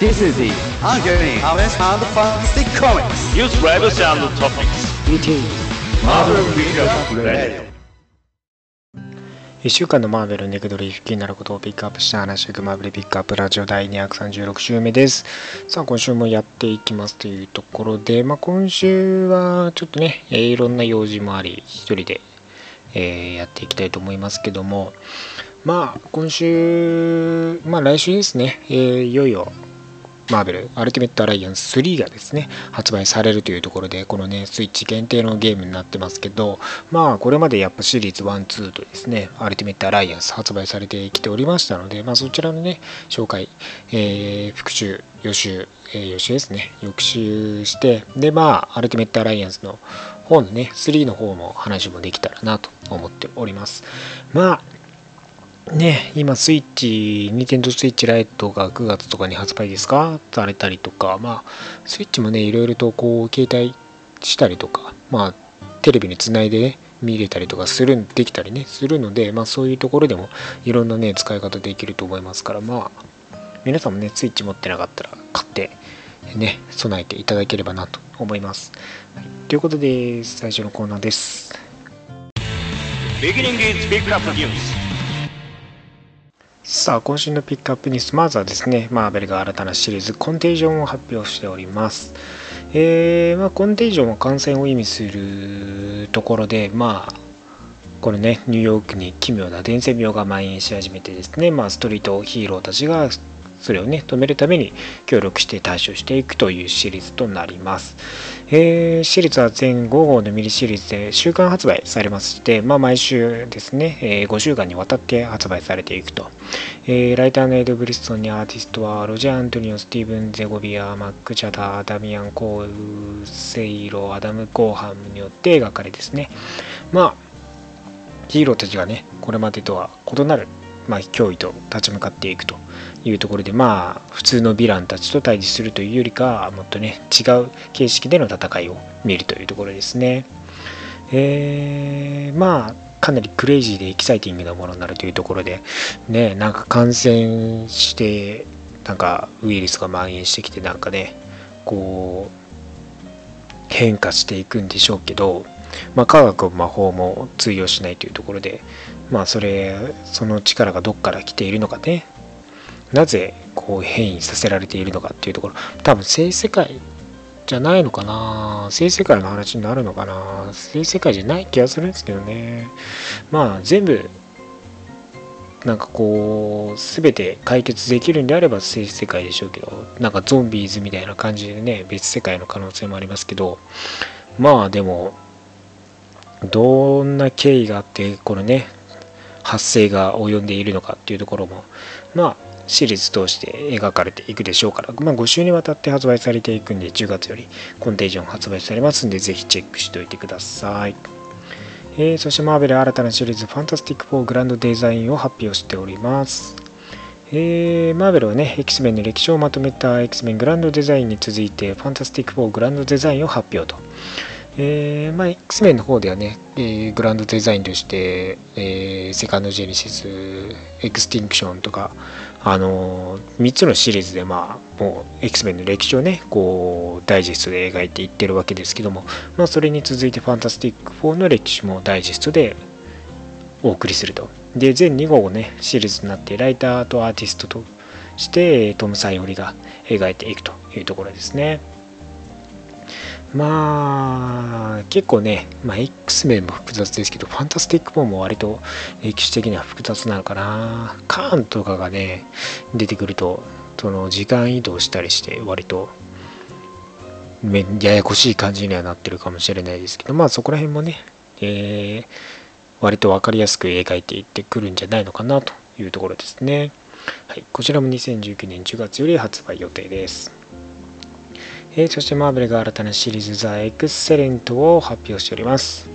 This is the ongoing Alice and Fantastic Comics. News Rebels and Topics. Meeting Marvel Recap Radio 1週間のマーベルネクドリ気になることをピックアップした話していくマーベルピックアップラジオ第236週目です。さあ今週もやっていきますというところで、まあ、今週はちょっとね、えーいろんな用事もあり、一人で、えーやっていきたいと思いますけども、まあ今週、まあ来週ですね、えーいよいよマーベルアルティメットアライアンス3がですね発売されるというところでこのねスイッチ限定のゲームになってますけどまあこれまでやっぱシリーズ12とですねアルティメットアライアンス発売されてきておりましたのでまあそちらのね紹介、えー復習予習、えー予習ですね翌習してでまあアルティメットアライアンスの方のね3の方も話もできたらなと思っております。まあね、今スイッチ、ニンテンドスイッチライトが9月とかに発売ですか？されたりとか、まあ、スイッチもね、いろいろとこう、携帯したりとか、まあ、テレビにつないでね、見れたりとかする、できたりね、するので、まあ、そういうところでもいろんなね、使い方できると思いますから、まあ、皆さんもね、スイッチ持ってなかったら買って、ね、備えていただければなと思います。はい、ということで、最初のコーナーです。Beginning is Pick Up News さあ今週のピックアップニュースまずはですねマーベルが新たなシリーズコンテージョンを発表しております。えーまあ、コンテージョンは感染を意味するところでまあこれねニューヨークに奇妙な伝染病が蔓延し始めてですねまあストリートヒーローたちがそれをね止めるために協力して対処していくというシリーズとなります、えーシリーズは全5号のミニシリーズで週間発売されまして、まあ、毎週ですね、えー5週間にわたって発売されていくと、えーライターのエド・ブリッソンにアーティストはロジャー・アントニオ、スティーブン・ゼゴビア、マック・チャダー、ダミアン・コーセイロ、アダム・コーハムによって描かれですね。まあヒーローたちがねこれまでとは異なる、まあ、脅威と立ち向かっていくと。いうところでまあ普通のヴィランたちと対峙するというよりかもっとね違う形式での戦いを見るというところですね。えー、まあかなりクレイジーでエキサイティングなものになるというところでねなんか感染してなんかウイルスが蔓延してきてなんかねこう変化していくんでしょうけどまあ、科学も魔法も通用しないというところで、まあ、それその力がどっから来ているのかねなぜこう変異させられているのかっていうところ。多分性世界じゃないのかな。性世界の話になるのかな。性世界じゃない気がするんですけどね。まあ全部なんかこう全て解決できるんであれば性世界でしょうけどなんかゾンビーズみたいな感じでね別世界の可能性もありますけど。まあでもどんな経緯があってこのね発生が及んでいるのかっていうところも。まあシリーズ通して描かれていくでしょうから、まあ、5週にわたって発売されていくんで10月よりコンテージョン発売されますんでぜひチェックしておいてください、えーそしてマーベル新たなシリーズファンタスティック4グランドデザインを発表しております。えーマーベルはね X メンの歴史をまとめた X メングランドデザインに続いてファンタスティック4グランドデザインを発表と。えーまあ、X メンの方ではね、えーグランドデザインとして、えーセカンドジェネシス、エクスティンクションとか、あの3つのシリーズで、まあ、もう X メンの歴史をね、こう、ダイジェストで描いていってるわけですけども、まあ、それに続いて、ファンタスティック4の歴史もダイジェストでお送りすると。で、全2号をね、シリーズになって、ライターとアーティストとして、トム・サイオリが描いていくというところですね。まあ結構ね、まあ、X 面も複雑ですけどファンタスティック4も割と歴史的には複雑なのかな。カーンとかがね出てくるとその時間移動したりして割とめややこしい感じにはなってるかもしれないですけどまあそこら辺もね、えー割と分かりやすく描いていってくるんじゃないのかなというところですね。はい、こちらも2019年10月より発売予定です。えーそしてマーベルが新たなシリーズザ・エクセレントを発表しております。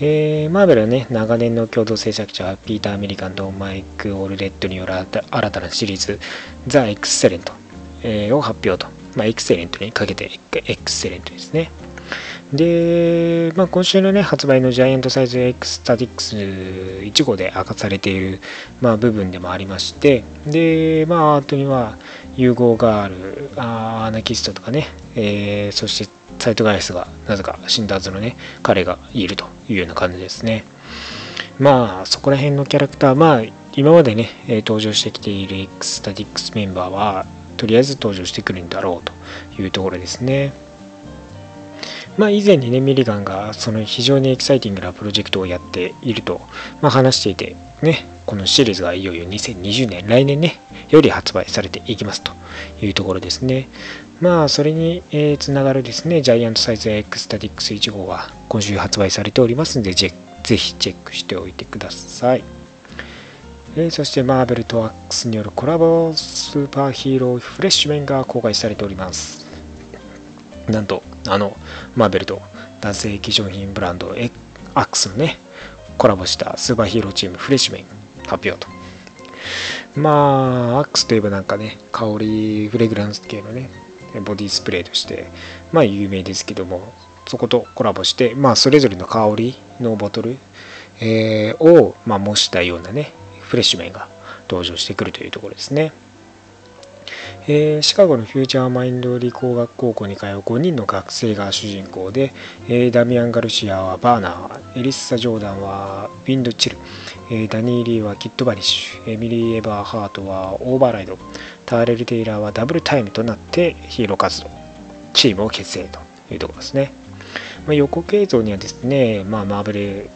えーマーベルはね、長年の共同制作者、ピーター・アメリカンとマイク・オルレットによる新たなシリーズ、ザ・エクセレント、えを発表と。まあ、エクセレントにかけてエクセレントですね。で、まあ、今週のね、発売のジャイアントサイズ X スタティックス1号で明かされている、まあ、部分でもありまして、で、まあ、アートには、融合ガールアーナキストとかね、えー、そしてサイトガイスがなぜか死んだはずのね彼がいるというような感じですね。まあそこら辺のキャラクターまあ今までね、登場してきている X スタティックスメンバーはとりあえず登場してくるんだろうというところですね。まあ以前にねミリガンがその非常にエキサイティングなプロジェクトをやっていると、まあ、話していてねこのシリーズがいよいよ2020年来年ねより発売されていきますというところですね。まあそれに、えー、つながるですねジャイアントサイズ X スタティックス1号は今週発売されておりますのでぜひチェックしておいてください。えー、そしてマーベルとアックスによるコラボスーパーヒーローフレッシュメンが公開されております。なんとあのマーベルと男性化粧品ブランドアックスのねコラボしたスーパーヒーローチームフレッシュメン発表とまあアックスといえばなんかね香りフレグランス系のねボディスプレーとしてまあ有名ですけどもそことコラボしてまあそれぞれの香りのボトル、えー、を、まあ、模したようなねフレッシュメンが登場してくるというところですね。えー、シカゴのフューチャーマインド理工学高校に通う5人の学生が主人公で、えー、ダミアン・ガルシアはバーナー、エリッサ・ジョーダンはウィンド・チル、えー、ダニー・リーはキッド・バニッシュ、エミリー・エバー・ハートはオーバーライド、ターレル・テイラーはダブルタイムとなってヒーロー活動、チームを結成というところですね。まあ、予告映像にはですね、まあ、マーベル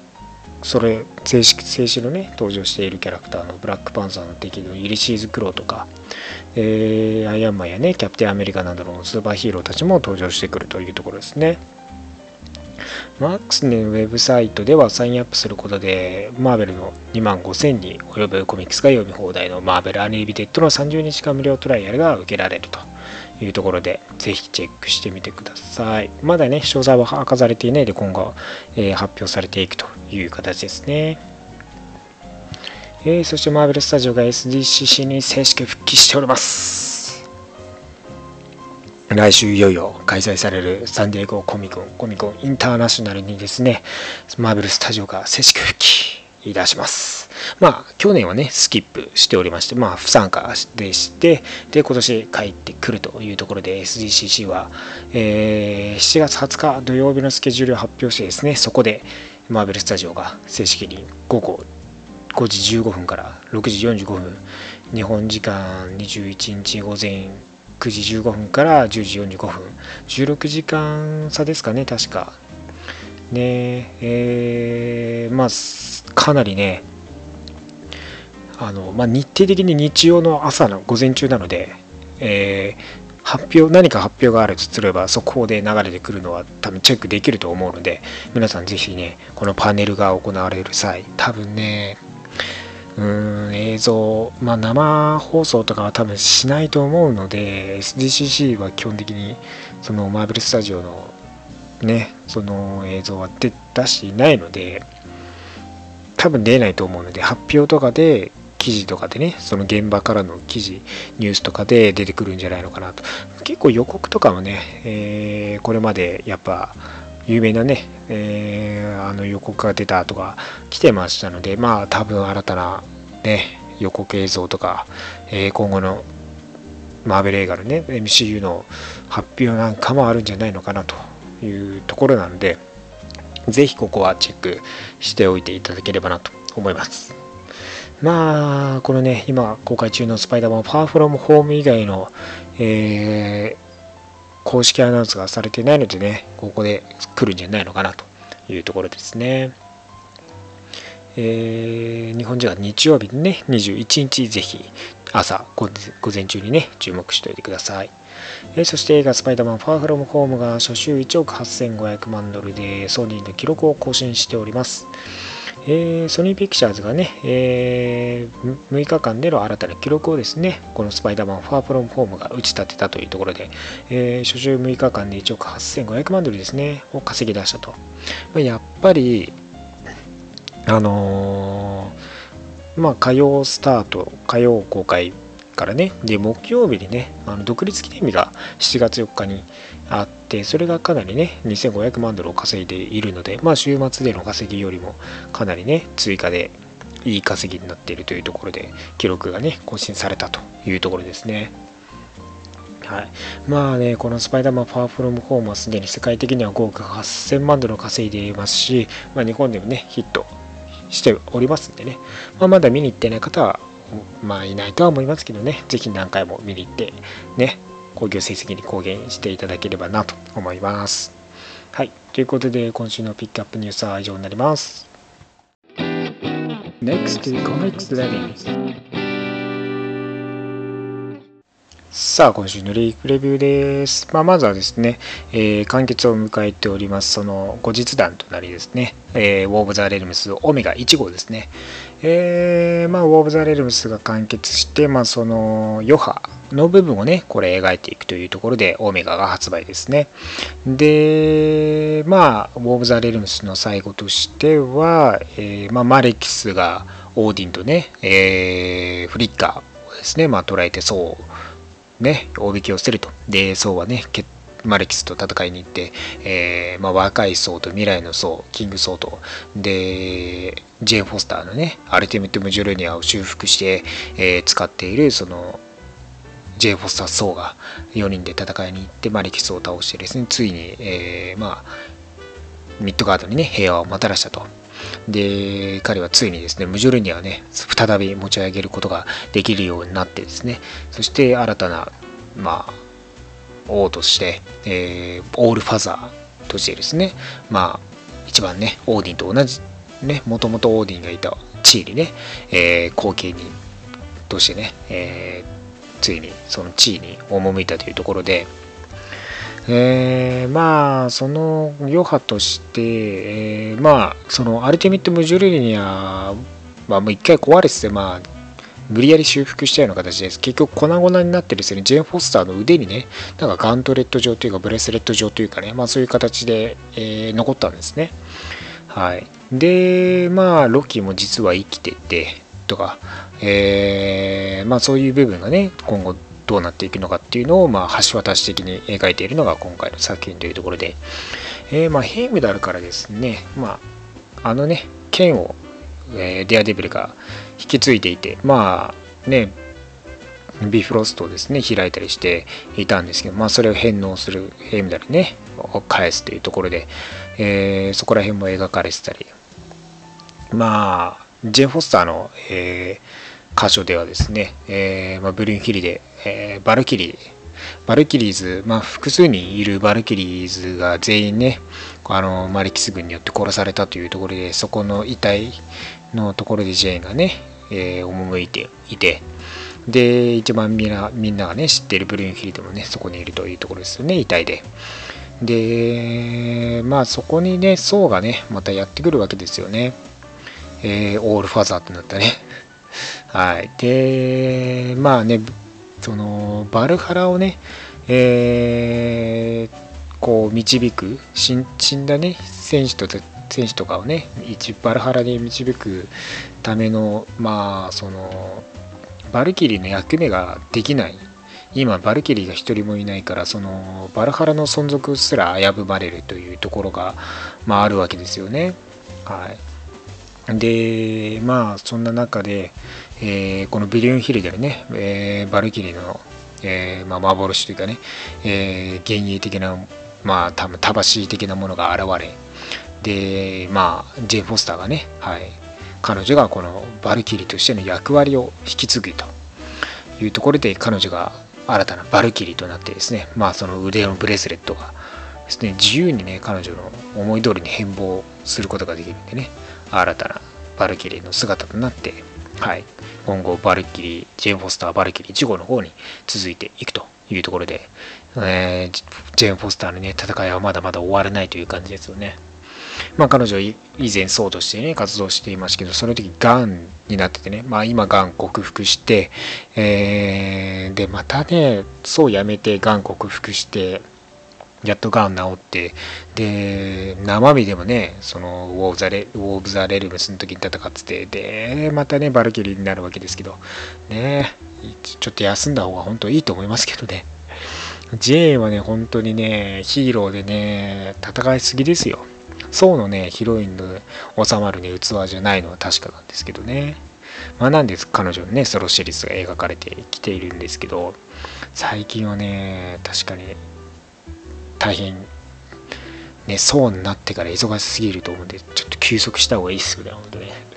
それ正式正式のね登場しているキャラクターのブラックパンサーの敵のユリシーズ・クローとか、えー、アイアンマンやねキャプテンアメリカなどのスーパーヒーローたちも登場してくるというところですねマックスのウェブサイトではサインアップすることでマーベルの2万5000に及ぶコミックスが読み放題のマーベルアニビテッドの30日間無料トライアルが受けられるというところで、ぜひチェックしてみてください。まだね、詳細は明かされていないで、今後、えー、発表されていくという形ですね。えー、そしてマーベルスタジオが SDCC に正式復帰しております。来週いよいよ開催されるサンディエゴコミコン、コミコンインターナショナルにですね、マーベルスタジオが正式復帰いたします。まあ、去年はね、スキップしておりまして、まあ、不参加でして、で、今年帰ってくるというところで、SDCC は、えー、7月20日土曜日のスケジュールを発表してですね、そこで、マーベルスタジオが正式に午後5時15分から6時45分、日本時間21日午前9時15分から10時45分、16時間差ですかね、確か。ねえー、まあ、かなりね、あの、まあ、日程的に日曜の朝の午前中なので、えー、発表、何か発表があるとすれば、速報で流れてくるのは多分チェックできると思うので、皆さんぜひね、このパネルが行われる際、多分ね、うん、映像、まあ、生放送とかは多分しないと思うので、SDCC は基本的に、そのマーベルスタジオのね、その映像は出していないので、多分出ないと思うので、発表とかで記事とかでね、その現場からの記事、ニュースとかで出てくるんじゃないのかなと。結構予告とかもね、えー、これまでやっぱ有名なね、えー、あの予告が出たとか来てましたので、まあ多分新たなね、予告映像とか、えー、今後のマーベル映画のね、MCU の発表なんかもあるんじゃないのかなというところなので、ぜひここはチェックしておいていただければなと思います。まあ、このね、今公開中のスパイダーマンファーフロムホーム以外の、えー、公式アナウンスがされてないのでね、ここで来るんじゃないのかなというところですね。えー、日本時間日曜日にね、21日ぜひ朝午前中にね、注目しておいてください。えー、そして映画スパイダーマンファーフロムホームが初週1億8500万ドルでソニーの記録を更新しております。えー、ソニーピクチャーズがね、えー、6日間での新たな記録をですね、このスパイダーマンファープロムホームが打ち立てたというところで、えー、初週6日間で1億8500万ドルですね、を稼ぎ出したと。まやっぱり、あのまあ、火曜スタート、火曜公開からね、で、木曜日にね、あの独立記念日が7月4日にあって、それがかなりね、2500万ドルを稼いでいるので、まあ、週末での稼ぎよりもかなりね、追加でいい稼ぎになっているというところで、記録がね、更新されたというところですね。はい、まあね、このスパイダーマンファーフロムホームはすでに世界的には5億8000万ドルを稼いでいますし、まあ、日本でもね、ヒットしておりますんでね、まあ、まだ見に行ってない方は、まあいないとは思いますけどね、ぜひ何回も見に行って、ね、興行成績に貢献していただければなと思います。はい、ということで今週のピックアップニュースは以上になります。Next Comics Living さあ、今週のリークレビューです。まあ、まずはですね、えー、完結を迎えております、その後日談となりですね、えー、ウォーブ・ザ・レルムスオメガ1号ですね。えー、まあ、ウォーブ・ザ・レルムスが完結して、まあ、その余波の部分をね、これ描いていくというところで、オメガが発売ですね。で、まあ、ウォーブ・ザ・レルムスの最後としては、えー、まあ、マレキスがオーディンとね、えー、フリッカーをですね、まあ、捉えてそうね、大引きを捨てると。で、宋はね、マレキスと戦いに行って、えー、まあ、若い層と未来の層、キング層と、で、ジェーン・フォスターのね、アルティメット・ムジュルニアを修復して、えー、使っている、その、ジェーン・フォスター層が4人で戦いに行って、マレキスを倒してですね、ついに、えー、まあ、ミッドガードにね、平和をもたらしたと。で、彼はついにですね、ムジュルニアをね、再び持ち上げることができるようになってですね、そして新たな、まあ、王として、えー、オールファザーとしてですね、まあ、一番ね、オーディンと同じ、ね、もともとオーディンがいた地位にね、えー、後継人としてね、えー、ついにその地位に赴いたというところで、えー、まあその余波として、えー、まあそのアルティミット・ムジュルニアはもう一回壊れててまあ無理やり修復したような形です。結局粉々になってですね、ジェーン・フォスターの腕にね、なんかガントレット状というかブレスレット状というかね、まあそういう形で、えー、残ったんですね。はい。で、まあロキも実は生きてて、とか、えー、まあそういう部分がね、今後どうなっていくのかっていうのを、まあ、橋渡し的に描いているのが今回の作品というところで、えー、まあ、ヘイムダルからですね、まあ、あのね、剣を、えー、デアデビルが引き継いでいて、まあ、ね、ビフロストをですね、開いたりしていたんですけど、まあ、それを返納するヘイムダルね、を返すというところで、えー、そこら辺も描かれてたり、まあ、ジェン・フォスターの、えー箇所ではですね、えー、まあ、ブルーンヒルデ、えー、バルキリー、バルキリーズ、まあ、複数にいるバルキリーズが全員ね、あのマレキス軍によって殺されたというところで、そこの遺体のところでジェーンがね、えー、赴いていて、で、一番みんなみんながね、知っているブルーンヒルデもね、そこにいるというところですよね、遺体で。で、まあそこにね、ソーがね、またやってくるわけですよね。えー、オールファザーってなったね。はい。で、まあね、その、バルハラをね、えー、こう、導く、死んだね、選手と、選手とかをね、一バルハラに導くための、まあ、その、バルキリーの役目ができない。今、バルキリーが一人もいないから、その、バルハラの存続すら危ぶまれるというところが、まあ、あるわけですよね。はい。で、まあ、そんな中で、えー、このブリュンヒルデね、えー、バルキリーの、えーまあ、幻というかね、えー、幻影的な、まあ、多分魂的なものが現れ、で、まあ、ジェーン・フォスターがね、はい、彼女がこのバルキリーとしての役割を引き継ぐというところで、彼女が新たなバルキリーとなってですね、まあ、その腕のブレスレットがですね、自由にね、彼女の思い通りに変貌することができるんでね、新たなバルキリーの姿となって、はい、今後バルキリー、ジェーン・フォスター、バルキリー1号の方に続いていくというところで、えー、ジェーン・フォスターのね、戦いはまだまだ終わらないという感じですよね。まあ彼女以前ソーとしてね、活動していましたけど、その時がんになっててね、まあ今がん克服して、えー、で、またね、ソーやめてがん克服して、やっとがん治って、で、生身でもね、そのウォーザレ、ウォーブ・ザ・レルムスの時に戦ってて、で、またね、バルキリーになるわけですけど、ね、ちょっと休んだ方が本当いいと思いますけどね。ジェーンはね、本当にね、ヒーローでね、戦いすぎですよ。ソウのね、ヒロインの収まるね、器じゃないのは確かなんですけどね。まあ、なんで彼女のねソロシリーズが描かれてきているんですけど最近はね確かに大変ねそうになってから忙しすぎると思うんでちょっと休息した方がいいっすよね本当ね。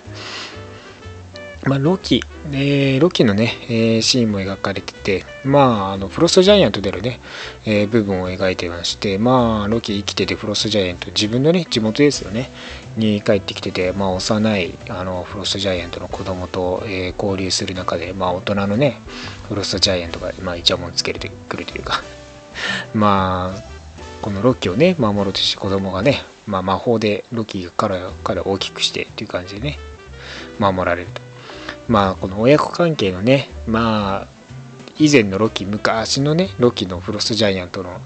まあ、ロキ、えー、ロキのね、えー、シーンも描かれてて、まあ、あの、フロストジャイアントでのね、えー、部分を描いてまして、まあ、ロキ生きててフロストジャイアント、自分のね、地元ですよね、に帰ってきてて、まあ、幼い、あの、フロストジャイアントの子供と、え交流する中で、まあ、大人のね、フロストジャイアントが、まあ、イチャモンつけてくるというか。まあ、このロキをね、守ろうとして子供がね、まあ、魔法でロッキからから大きくしてっていう感じでね、守られると。まあこの親子関係のねまあ以前のロッキ昔のねロッキのフロストジャイアントの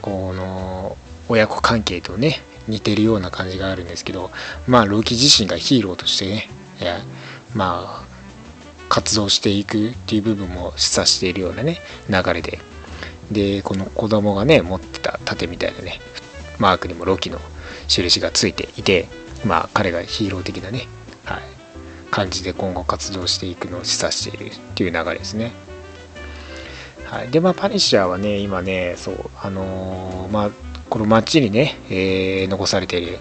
この親子関係とね似てるような感じがあるんですけどまあロキ自身がヒーローとしてねまあ活動していくっていう部分も示唆しているようなね流れででこの子供がね持ってた盾みたいなねマークにもロキの印がついていてまあ彼がヒーロー的なねはい感じで今後活動していくのを示唆しているっていう流れですね。はい、でまあパニッシャーはね今ねそうあのー、まあこの街にね、えー、残されている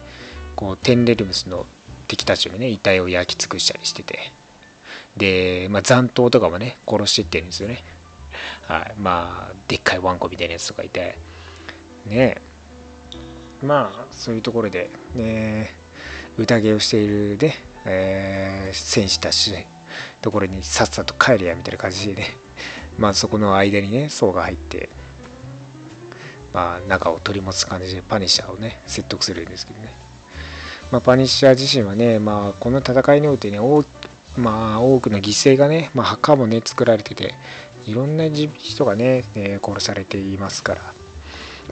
こうテンレルムスの敵たちのね遺体を焼き尽くしたりしててで、まあ、残党とかもね殺してってるんですよね。はい、まあでっかいワンコみたいなやつとかいて。ね。まあそういうところでね。宴をしているねえー、戦士たちところにさっさと帰れやみたいな感じでね。まあそこの間にね層が入ってまあ中を取り持つ感じでパニッシャーをね説得するんですけどね。まあパニッシャー自身はねまあこの戦いにおいてね多まあ多くの犠牲がね、まあ、墓もね作られてていろんな人がね、え殺されていますから。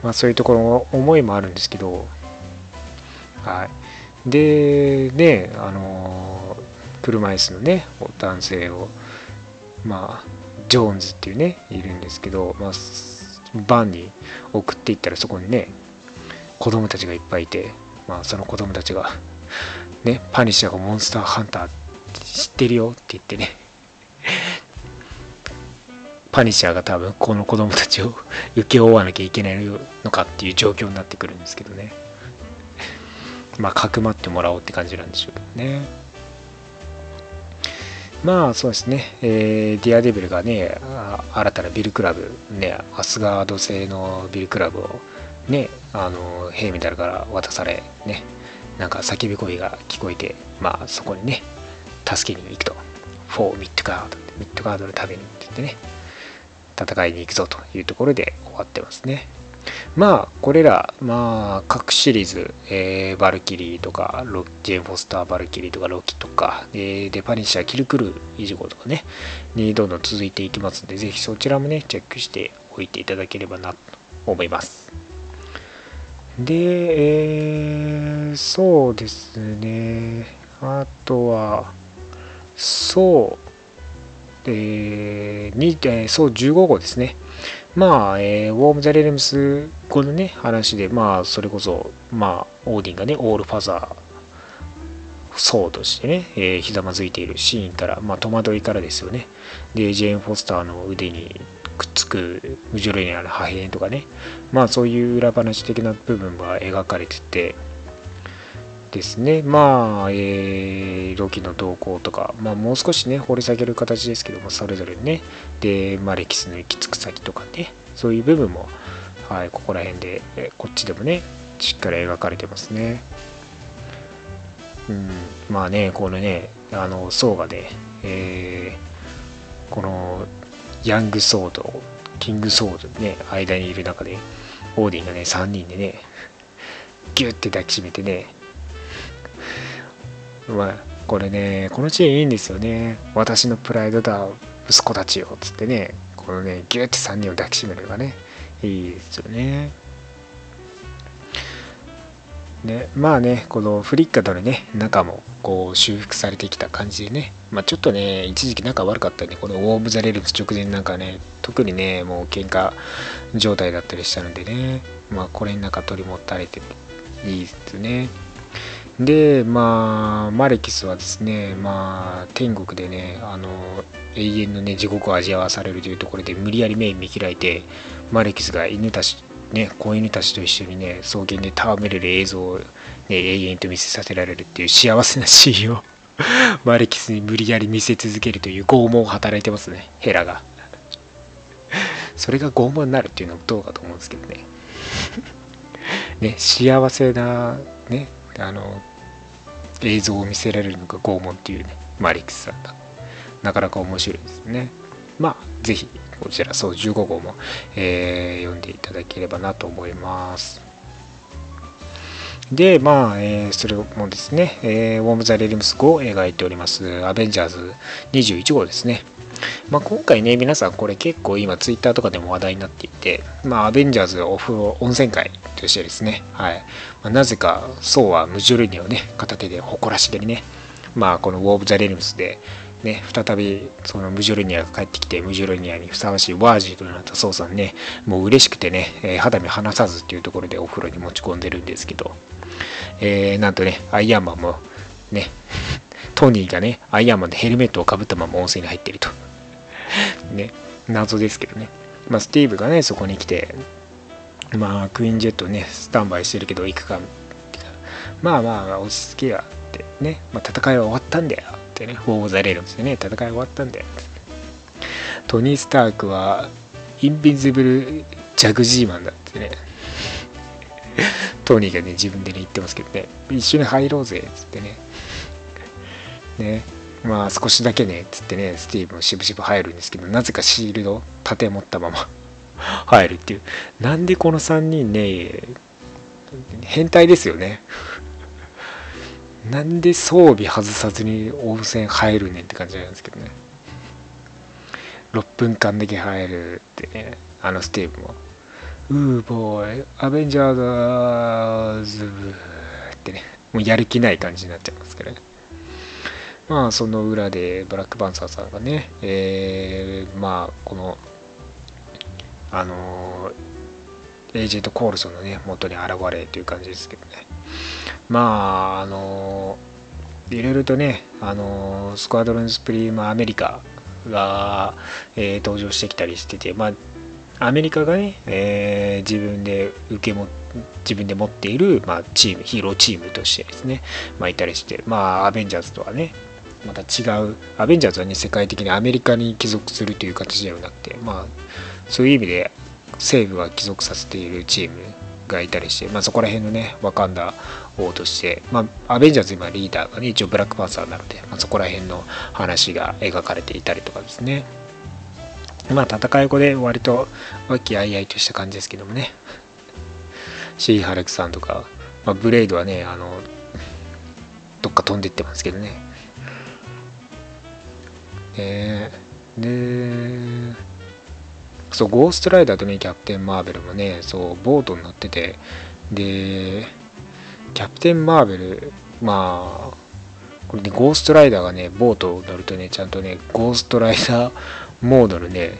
まあそういうところの思いもあるんですけど。はい。でねあの車椅子のね男性をまあジョーンズっていうねいるんですけど、まあ、バンに送っていったらそこにね子供たちがいっぱいいて、まあ、その子供たちがねパニッシャーがモンスターハンター知ってるよって言ってねパニッシャーが多分この子供たちを請け負わなきゃいけないのかっていう状況になってくるんですけどね まあ、かくまってもらおうって感じなんでしょうけどね。まあそうですね、えー、デアデビルがね、新たなビリークラブ、ね、アスガード製のビリークラブをね、あの、ヘイムダルから渡され、ね、なんか叫び声が聞こえて、まあそこにね、助けに行くと。 For Midgard、ミッドガードのためにって言ってね、戦いに行くぞというところで終わってますね。まあ、これら、まあ、各シリーズ、えー、バルキリーとか、ジェーン・フォスター・バルキリーとか、ロキとか、えー、デパニッシャー、キルクルー、イジゴとかね、にどんどん続いていきますので、ぜひそちらもね、チェックしておいていただければなと思います。で、えー、そうですね、あとは、そう、えー、にえー、そう、15号ですね。まあ、えー、ウォーム・ザ・レレムス後のね、話で、まあ、それこそ、まあ、オーディンがね、オールファザー、そうとしてね、えー、ひざまずいているシーンから、まあ、戸惑いからですよね。で、ジェーン・フォスターの腕にくっつくムジョレニアの破片とかね、まあ、そういう裏話的な部分が描かれてて、ですね。まあ、えー、ロキの動向とか、まあ、もう少しね、掘り下げる形ですけども、それぞれね、で、まあ、歴史の行き着く先とかね、そういう部分も、はい、ここら辺で、えこっちでもね、しっかり描かれてますね。うん、まあね、このね、あの、ソーがね、えー、この、ヤングソード、キングソードね、間にいる中で、オーディンがね、3人でね、ギュッて抱きしめてね、まあ、これね、このシーンいいんですよね。私のプライドだ、息子たちよ、つってね、このね、ギュッて3人を抱きしめるのがね、いいですよね。で、まあね、このフリッカとのね、仲もこう修復されてきた感じでね、まあちょっとね、一時期仲悪かったんで、このウォーム・ザ・レルブス直前なんかね、特にね、もう喧嘩状態だったりしたのでね、まあこれになんか取り持たれていいですね。でまあマレキスはですねまあ天国でねあの永遠のね地獄を味わわされるというところで無理やり目見開いてマレキスが犬たちね子犬たちと一緒にね草原で戯れる映像を、ね、永遠と見せさせられるっていう幸せなシーンを マレキスに無理やり見せ続けるという拷問を働いてますねヘラが。それが拷問になるっていうのはどうかと思うんですけどね。ね幸せなねあの映像を見せられるのが拷問っていうねマリックスさんだ。なかなか面白いですね。まあぜひこちらそう15号も、えー、読んでいただければなと思います。でまあ、えー、それもですね、えー、ウォーム・ザ・レリムス5を描いておりますアベンジャーズ21号ですね。まあ、今回ね、皆さんこれ結構今ツイッターとかでも話題になっていて、まあ、アベンジャーズお風呂温泉会としてですね、はい。まあ、なぜか、そうはムジュルニをね、片手で誇らしげにね、まあ、このウォーブ・ザ・レリムスで、ね、再びそのムジュルニアが帰ってきて、ムジュルニアにふさわしいワージーとなったソウさんね、もう嬉しくてね、えー、肌身離さずっていうところでお風呂に持ち込んでるんですけど、えー、なんとね、アイアンマンもね、トニーがね、アイアンマンでヘルメットをかぶったまま温泉に入ってると。ね、謎ですけどね。まあ、スティーブがね、そこに来て、まあ、クイーンジェットね、スタンバイしてるけど行くか、まあまあ、落ち着けやってね、まあ、戦いは終わったんだよってね、フォーザレルんですよね、戦い終わったんだよ。トニー・スタークは、インビンズブル・ジャグジーマンだってね、トニーがね、自分でね、言ってますけどね、一緒に入ろうぜ、っつってね。ね、まあ少しだけね、つってね、スティーブもしぶしぶ入るんですけど、なぜかシールド盾持ったまま入るっていう。なんでこの3人ね、変態ですよね。なんで装備外さずに温泉入るねんって感じなんですけどね。6分間だけ入るってね、あのスティーブも。うーボーイ、アベンジャーズってね、もうやる気ない感じになっちゃいますからね。まあその裏でブラックパンサーさんがね、えー、まあこのあのエージェント・コールソンのね元に現れという感じですけどね。まああのいろいろとねあのスクワドロン・スプリーム・アメリカが、えー、登場してきたりしててまあアメリカがね、えー、自分で受けも自分で持っている、まあ、チームヒーローチームとしてですね、まあ、いたりしてまあアベンジャーズとはねまた違うアベンジャーズはね世界的にアメリカに帰属するという形ではなくてまあそういう意味で政府が帰属させているチームがいたりして、まあ、そこら辺のねワカンダ王として、まあ、アベンジャーズ今リーダーがね一応ブラックパンサーなので、まあ、そこら辺の話が描かれていたりとかですね。まあ戦い後で割と和気あいあいとした感じですけどもね。シー・ハルクさんとか、まあ、ブレイドはねあのどっか飛んでってますけどね。ね。でそうゴーストライダーとねキャプテン・マーベルもねそうボートに乗ってて。でキャプテン・マーベルまあこれねゴーストライダーがねボートを乗るとねちゃんとねゴーストライダーモードのね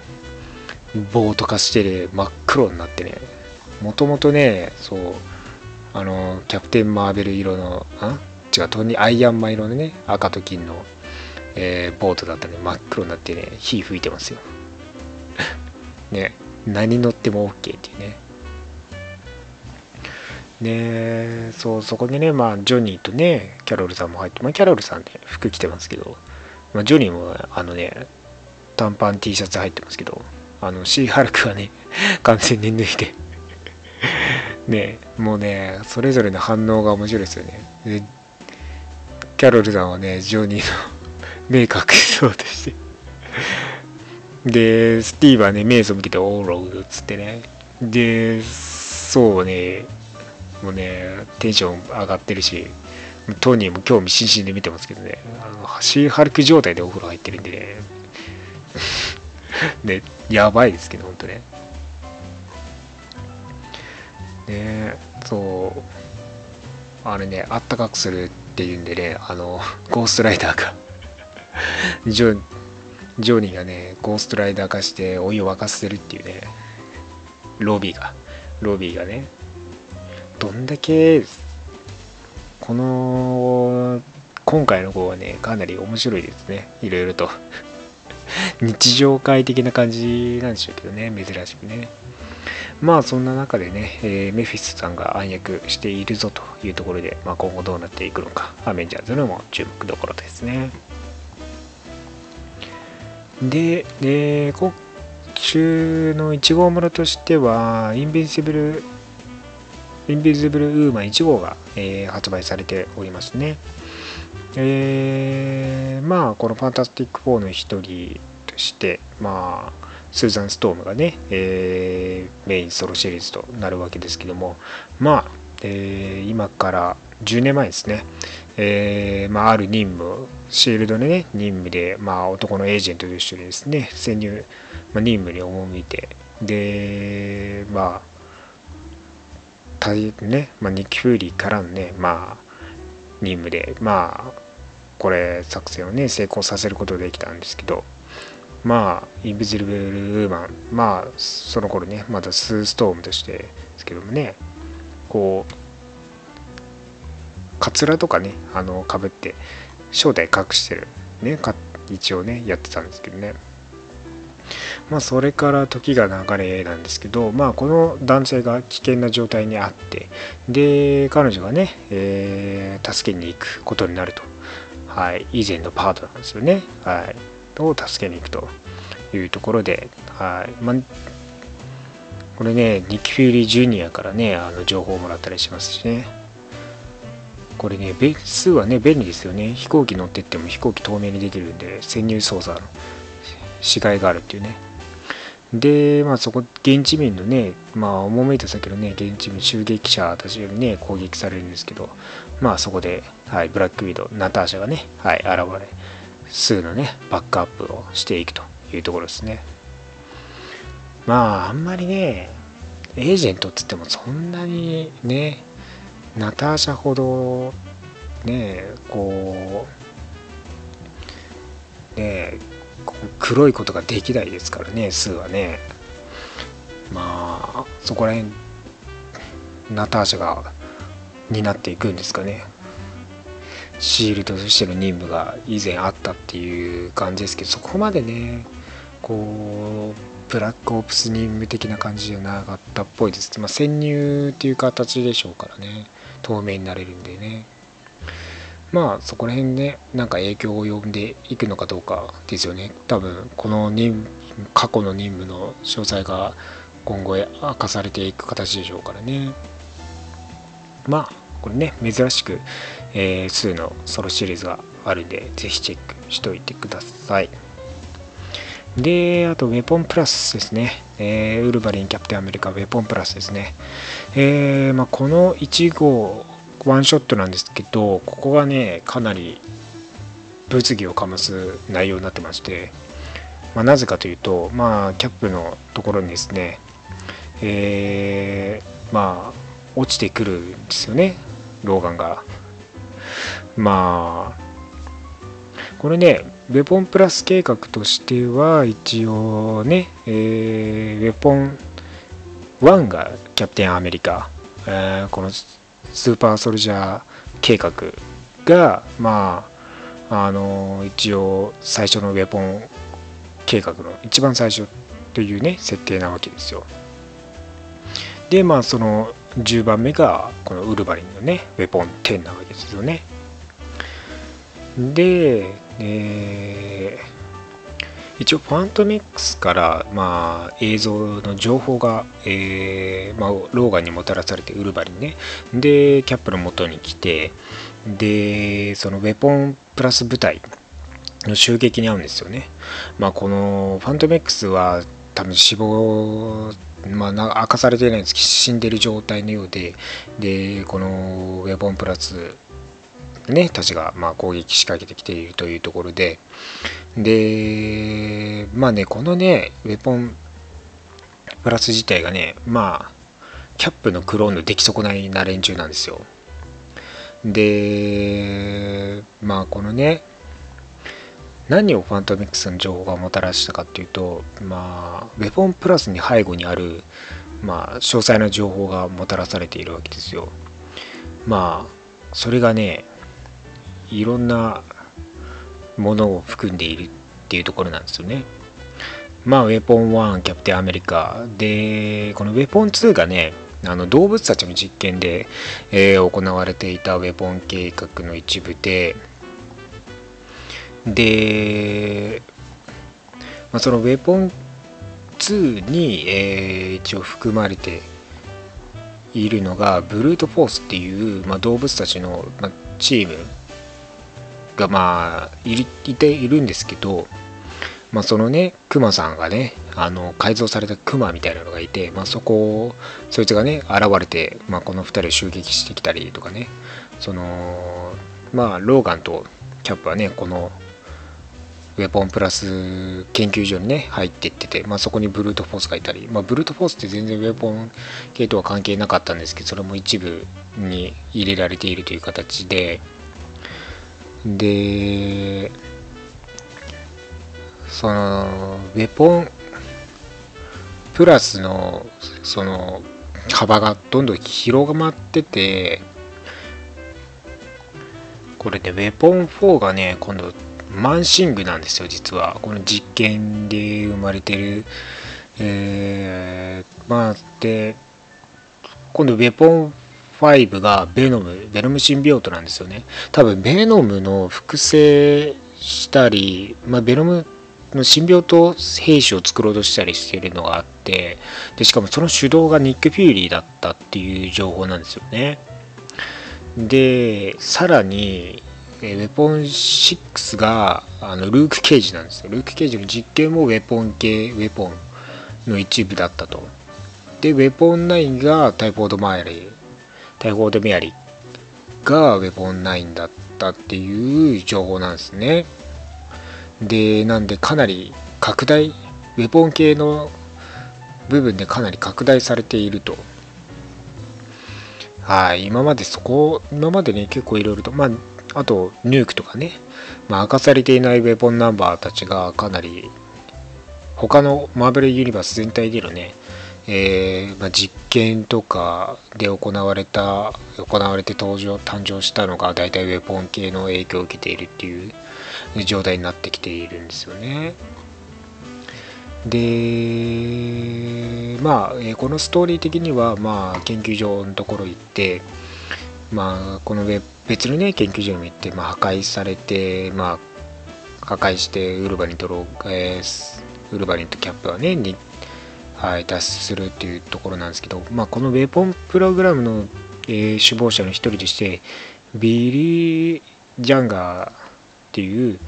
ボート化してね真っ黒になってね。もともとねそうあのキャプテン・マーベル色のあ？違うトニーアイアンマン色のね赤と金のえー、ボートだったんで真っ黒になってね火吹いてますよ。ね何乗っても OK っていうね。ねそうそこでねまあジョニーとねキャロルさんも入ってまあキャロルさんね服着てますけど、まあ、ジョニーもあのね短パン T シャツ入ってますけどあのシーハルクはね 完全に脱いで。ねもうねそれぞれの反応が面白いですよね。でキャロルさんはねジョニーの目隠そうとして。でスティーブはね目背けてオーローっつってね。でそうね。もうねテンション上がってるしトニーも興味津々で見てますけどね。あのシーハルク状態でお風呂入ってるんでね。ねやばいですけどほんとね。ねそう。あれねあったかくするっていうんでねあのゴーストライダーが ジョジョニーがねゴーストライダー化してお湯を沸かせるっていうねロビーがロビーがねどんだけこの今回の号はねかなり面白いですねいろいろと。日常会的な感じなんでしょうけどね珍しくね。まあそんな中でね、えー、メフィスさんが暗躍しているぞというところで、まあ、今後どうなっていくのかアベンジャーズのも注目どころですね。で、で今週の1号村としてはインビンシブルインビジブルウーマン1号が、えー、発売されておりますね。えー、まあこのファンタスティック4の一人としてまあスーザン・ストームがね、えー、メインソロシリーズとなるわけですけどもまあ、えー、今から10年前ですね、えーまあ、ある任務シールドでね任務で、まあ、男のエージェントと一緒にですね潜入、まあ、任務に赴いてでまあ大ね、まあ、ニッキ・フーリーからのねまあ任務でまあこれ作戦をね成功させることができたんですけどまあインビジブル・ウーマンまあその頃ねまだスーストームとしてですけどもねこうカツラとかねあのかぶって正体隠してるね一応ねやってたんですけどね。まあそれから時が流れなんですけどまあこの男性が危険な状態にあってで彼女がね、えー、助けに行くことになると。はい以前のパートナーですよね。はいを助けに行くというところではいまあこれねニキ・フューリー・ジュニアからねあの情報をもらったりしますしね。これね、数はね、便利ですよね。飛行機乗ってっても飛行機透明にできるんで、潜入操作のしがいがあるっていうね。で、まあそこ、現地民のね、まあ赴いた先のね、現地民、襲撃者たちよりね、攻撃されるんですけど、まあそこで、はい、ブラックウィド、ナターシャがね、はい、現れ、数のね、バックアップをしていくというところですね。まあ、あんまりね、エージェントっつってもそんなにね、ナターシャほど、ね、こう、ね、黒いことができないですからねスーはね。まあそこら辺ナターシャが担っていくんですかね。シールドとしての任務が以前あったっていう感じですけどそこまでねこうブラックオプス任務的な感じじゃなかったっぽいです、まあ、潜入っていう形でしょうからね。透明になれるんでね。まあそこら辺ねなんか影響を及んでいくのかどうかですよね。多分この任過去の任務の詳細が今後明かされていく形でしょうからね。まあこれね珍しく、えー、数のソロシリーズがあるんでぜひチェックしておいてください。で、あと、ウェポンプラスですね。えー、ウルヴァリン、キャプテンアメリカ、ウェポンプラスですね。えー、まあ、この1号ワンショットなんですけどここがねかなり物議を醸す内容になってまして、まあ、なぜかというとまあキャップのところにですねえー、まあ落ちてくるんですよねローガンがまあこれねウェポンプラス計画としては一応ね、えー、ウェポン1がキャプテンアメリカ、えー、このスーパーソルジャー計画がまああの一応最初のウェポン計画の一番最初というね設定なわけですよ。でまあその10番目がこのウルヴァリンのねウェポン10なわけですよね。で、え一応ファントミックスから、まあ、映像の情報が、えーまあ、ローガンにもたらされてウルバリンね。でキャップの元に来てでそのウェポンプラス部隊の襲撃に遭うんですよね。まあこのファントミックスは多分死亡まあ、明かされてないんですけど死んでる状態のようででこのウェポンプラスねたちがまあ攻撃仕掛けてきているというところでで、まあね、このね、ウェポンプラス自体がね、まあ、キャップのクローンの出来損ないな連中なんですよ。で、まあこのね、何をファントミックスの情報がもたらしたかっていうと、まあ、ウェポンプラスに背後にある、まあ、詳細な情報がもたらされているわけですよ。まあ、それがねいろんなものを含んでいるっていうところなんですよね。まあウェポン1キャプテンアメリカ。でこのウェポン2がねあの動物たちの実験で、えー、行われていたウェポン計画の一部でで、まあ、そのウェポン2に、えー、一応含まれているのがブルートフォースっていう、まあ、動物たちの、まあ、チーム。がまあいているんですけど、まあ、そのねクマさんがねあの改造されたクマみたいなのがいて、まあ、そこそいつがね現れて、まあ、この2人を襲撃してきたりとかねそのまあローガンとキャップはねこのウェポンプラス研究所にね入っていってて、まあ、そこにブルートフォースがいたり、まあ、ブルートフォースって全然ウェポン系とは関係なかったんですけどそれも一部に入れられているという形ででそのウェポンプラスのその幅がどんどん広がっててこれで、ね、ウェポン4がね今度マンシングなんですよ実は。この実験で生まれてる。えー、まあで今度ウェポン5がベノムベノムシンビオートなんですよね多分ベノムの複製したり、まあ、ベノムのシンビオート兵士を作ろうとしたりしてるのがあってでしかもその主導がニック・フューリーだったっていう情報なんですよねでさらにえウェポン6があのルーク・ケージなんですよ。ルーク・ケージの実験もウェポン系、ウェポンの一部だったと。で、ウェポン9がタイフォード・マイリー、タイフォード・メアリーがウェポン9だったっていう情報なんですね。で、なんでかなり拡大、ウェポン系の部分でかなり拡大されていると。はい、今までそこ、今までね、結構いろいろと、まあ、あと、ヌークとかね、まあ、明かされていないウェポンナンバーたちがかなり、他のマーベルユニバース全体でのね、えー、まあ、実験とかで行われた、行われて登場、誕生したのが大体ウェポン系の影響を受けているっていう状態になってきているんですよね。で、まあ、えー、このストーリー的には、まあ、研究所のところ行って、まあ、この別のね研究所にも行って、まあ、破壊されて、まあ、破壊してウルヴァリンとロー、えー、ウルヴァリンとキャップはね、はい、脱出するっていうところなんですけど、まあ、このウェポンプログラムの、えー、首謀者の一人としてビリー・ジャンガーっていう、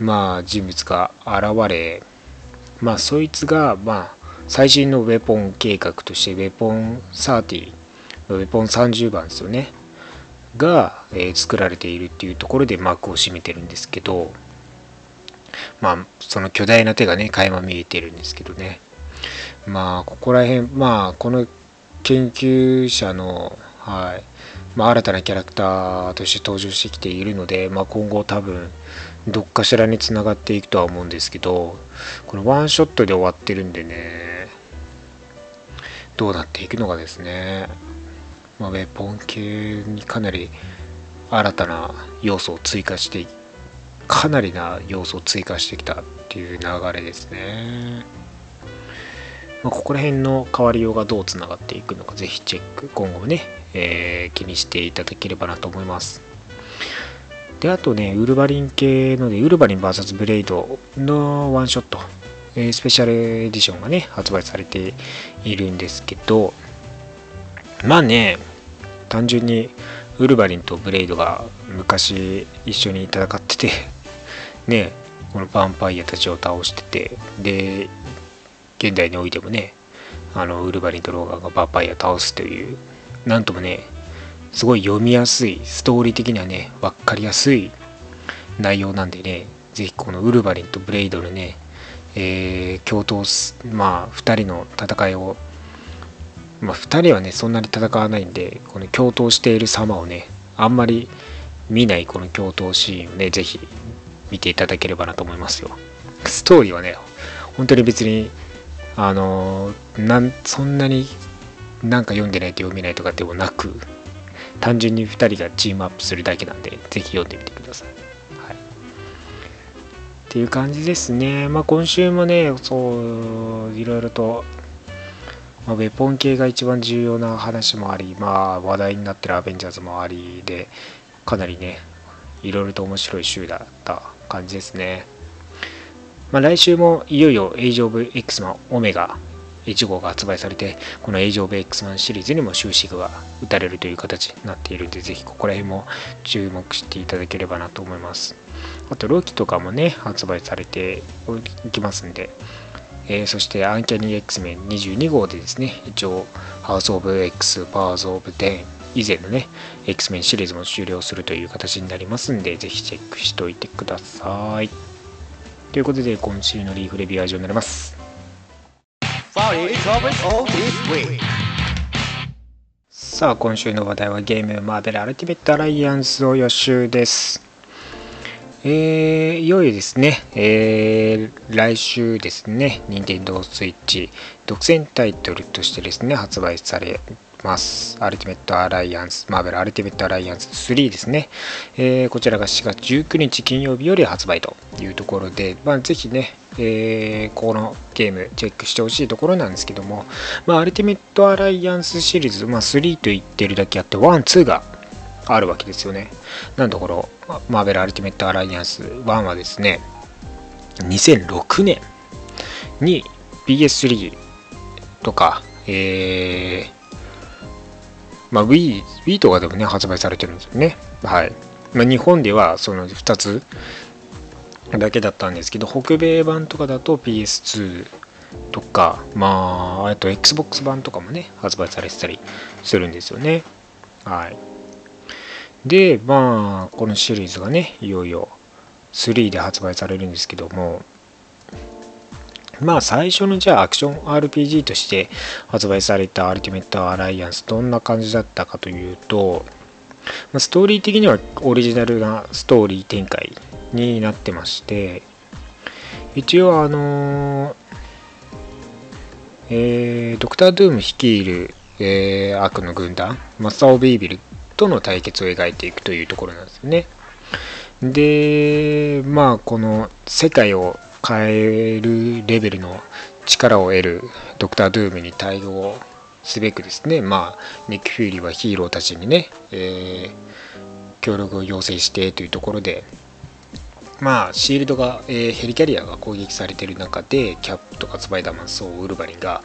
まあ、人物が現れ、まあ、そいつが、まあ、最新のウェポン計画としてウェポン30ウェポン30番ですよね。が、えー、作られているっていうところで幕を閉めてるんですけどまあその巨大な手がね垣間見えてるんですけどね。まあここら辺まあこの研究者のはい。まあ、新たなキャラクターとして登場してきているので、まあ、今後多分どっかしらにつながっていくとは思うんですけどこのワンショットで終わってるんでねどうなっていくのかですね。まあ、ウェポン系にかなり新たな要素を追加してかなりな要素を追加してきたっていう流れですね、まあ、ここら辺の変わりようがどうつながっていくのかぜひチェック。今後もね、えー、気にしていただければなと思います。であとねウルヴァリン系のでウルヴァリン VS ブレイドのワンショット。えスペシャルエディションがね発売されているんですけど。まあね単純にウルヴァリンとブレイドが昔一緒に戦ってて ねこのヴァンパイアたちを倒してて。で現代においてもねあのウルヴァリンとローガンがヴァンパイアを倒すというなんともねすごい読みやすいストーリー的にはね分かりやすい内容なんでね是非このウルヴァリンとブレイドのねえー、共闘まあ2人の戦いをまあ、2人はねそんなに戦わないんでこの共闘している様をねあんまり見ないこの共闘シーンをね是非見ていただければなと思いますよ。ストーリーはね本当に別にあのなんそんなになんか読んでないと読めないとかでもなく単純に2人がチームアップするだけなんでぜひ読んでみてください、はい、っていう感じですね。まあ今週もねそういろいろとまあ、ウェポン系が一番重要な話もあり、まあ、話題になってるアベンジャーズもありで、かなりね、いろいろと面白い週だった感じですね。まあ、来週もいよいよエイジ・オブ・ X のオメガ1号が発売されて、このエイジ・オブ・ X マンシリーズにも終止符が打たれるという形になっているので、ぜひここら辺も注目していただければなと思います。あと、ロキとかもね、発売されていきますんで、えー、そしてアンキャニー X メン22号でですね、一応、ハウス・オブ・ X、パワーズ・オブ・デン以前のね、X メンシリーズも終了するという形になりますんで、ぜひチェックしておいてください。ということで、今週のリーフレビューは以上になります。さあ、今週の話題はゲームマーベルアルティメットアライアンスを予習です。えー、いよいよですね、えー、来週ですね、任天堂 switch 独占タイトルとしてですね、発売されます。アルティメットアライアンス、マーベルアルティメットアライアンス3ですね。えー、こちらが4月19日金曜日より発売というところで、まあ、ぜひね、えー、このゲームチェックしてほしいところなんですけども、まあ、アルティメットアライアンスシリーズ、まあ、3と言ってるだけあって、1、2があるわけですよね。なんところ、マーベル・アルティメット・アライアンス1はですね、2006年に PS3 とか、えー、まあ、Wii, Wii とかでもね、発売されてるんですよね。はい。まあ、日本ではその2つだけだったんですけど、北米版とかだと PS2 とか、まあ、あと Xbox 版とかもね、発売されてたりするんですよね。はい。で、まあ、このシリーズがね、いよいよ3で発売されるんですけども、まあ最初のじゃあアクション RPG として発売されたアルティメットアライアンスどんな感じだったかというと、ま、ストーリー的にはオリジナルなストーリー展開になってまして一応あのえー、ドクター・ドゥーム率いる、えー、悪の軍団マスター・オブ・イービルとの対決を描いていくというところなんですよね。で、まあ、この世界を変えるレベルの力を得るドクター・ドゥームに対応すべくですね、まあ、ニック・フューリーはヒーローたちにね、えー、協力を要請してというところで、まあ、シールドが、えー、ヘリキャリアが攻撃されている中で、キャップとかスパイダーマン、そう、ウルヴァリンが、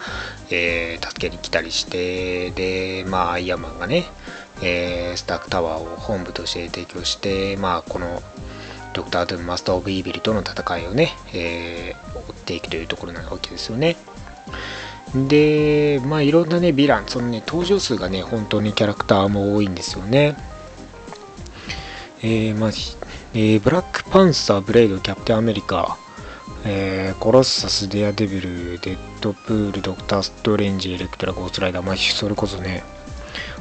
えー、助けに来たりして、で、まあ、アイアンマンがね、えー、スタークタワーを本部として提供して、まあ、このドクター・ドゥン・マスター・オブ・イービルとの戦いをね、えー、追っていくというところなわけですよね。で、まあいろんなね、ヴィラン、そのね、登場数がね、本当にキャラクターも多いんですよね。えー、まあ、えー、ブラックパンサー、ブレイド、キャプテンアメリカ、えー、コロッサス、デアデビル、デッドプール、ドクター・ストレンジ、エレクトラ、ゴーストライダー、まあ、それこそね、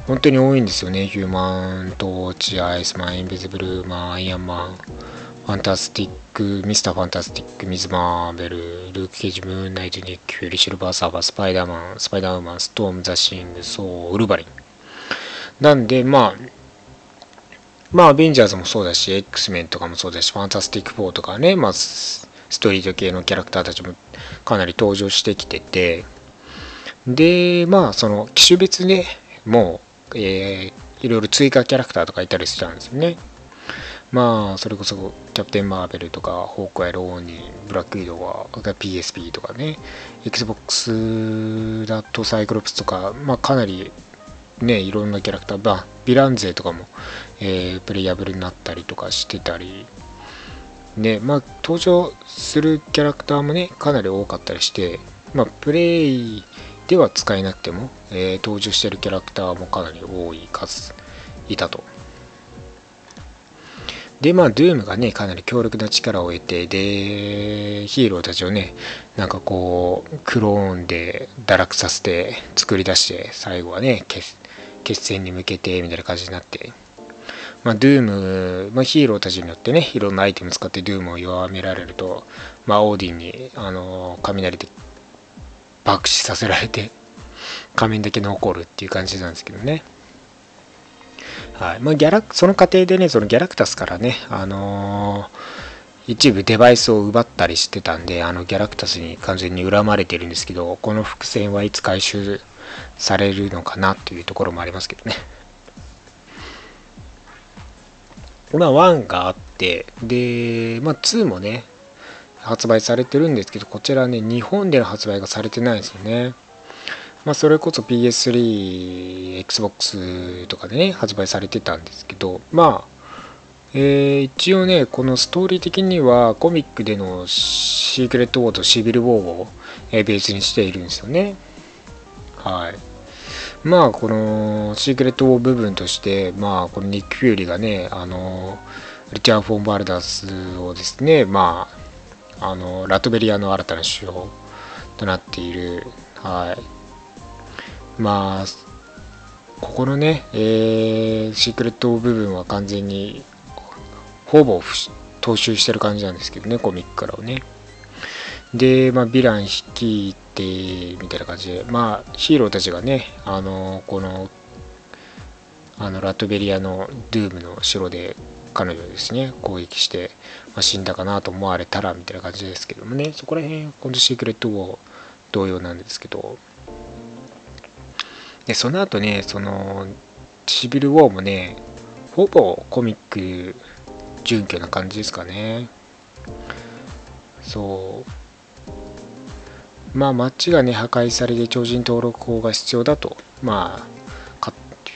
本当に多いんですよね。ヒューマン、トーチ、アイスマン、インビジブルーマン、アイアンマン、ファンタスティック、ミスターファンタスティック、ミズマーベル、ルーク・ケージ、ムーンナイト、ニック・フューリ、シルバーサーバー、スパイダーマン、スパイダーウーマン、ストーム、ザ・シング、ソー、ウルバリン。なんで、まあ、まあ、アベンジャーズもそうだし、X メンとかもそうだし、ファンタスティック4とかね、まあ、ストリート系のキャラクターたちもかなり登場してきてて、で、まあ、その、機種別でもう、えー、いろいろ追加キャラクターとかいたりしたんですよね。まあ、それこそ、キャプテン・マーベルとか、ホークアイ・ローニー、ブラック・イドは PSP とかね、Xbox だとサイクロプスとか、まあ、かなりね、いろんなキャラクター、まあ、ヴィラン勢とかも、えー、プレイヤブルになったりとかしてたり、ね、まあ、登場するキャラクターもね、かなり多かったりして、まあ、プレイでは使えなくても、えー、登場しているキャラクターもかなり多い数いたと。で、まあ、ドゥームがね、かなり強力な力を得て、で、ヒーローたちをね、なんかこう、クローンで堕落させて作り出して、最後はね、決決戦に向けて、みたいな感じになって、まあ、ドゥーム、まあ、ヒーローたちによってね、いろんなアイテム使ってドゥームを弱められると、まあ、オーディンに、あの、雷で爆死させられて仮面だけ残るっていう感じなんですけどね。はい。まあ、ギャラその過程でねそのギャラクタスからね、あのー一部デバイスを奪ったりしてたんであのギャラクタスに完全に恨まれてるんですけどこの伏線はいつ回収されるのかなというところもありますけどね。まあ1があってで、まあ、2もね発売されてるんですけどこちらね日本での発売がされてないですよねまあ、それこそ PS3、Xbox とかでね、発売されてたんですけど、まあ、えー、一応ね、このストーリー的にはコミックでのシークレットウォーとシビルウォーを、え、ベースにしているんですよね。はい。まあ、このシークレットウォー部分として、まあ、このニック・フューリーがね、あの、リチャー・フォン・バルダースをですね、まあ、あの、ラトベリアの新たな首相となっている、はい。まあ、ここのね、えー、シークレット部分は完全にほぼ踏襲してる感じなんですけどね、コミックからはね。で、まあ、ヴィラン率いて、みたいな感じで、まあ、ヒーローたちがね、あの、この、あの、ラトベリアのドゥームの城で彼女ですね、攻撃して、まあ、死んだかなと思われたら、みたいな感じですけどもね、そこら辺、このシークレットウォー同様なんですけど、で、その後ね、その、シビルウォーもね、ほぼコミック準拠な感じですかね。そう。まあ、街がね、破壊されて超人登録法が必要だと。まあ、